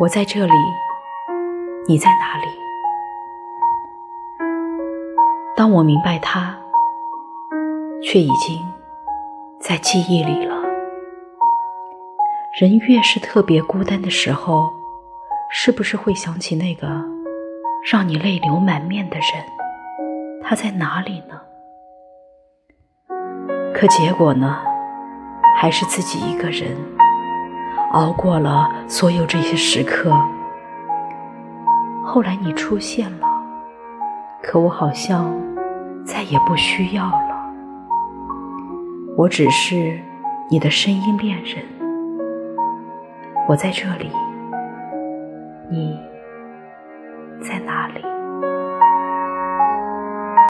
我在这里，你在哪里？当我明白他，却已经在记忆里了。人越是特别孤单的时候，是不是会想起那个让你泪流满面的人？他在哪里呢？可结果呢？还是自己一个人熬过了所有这些时刻。后来你出现了，可我好像再也不需要了。我只是你的声音恋人，我在这里，你在哪里？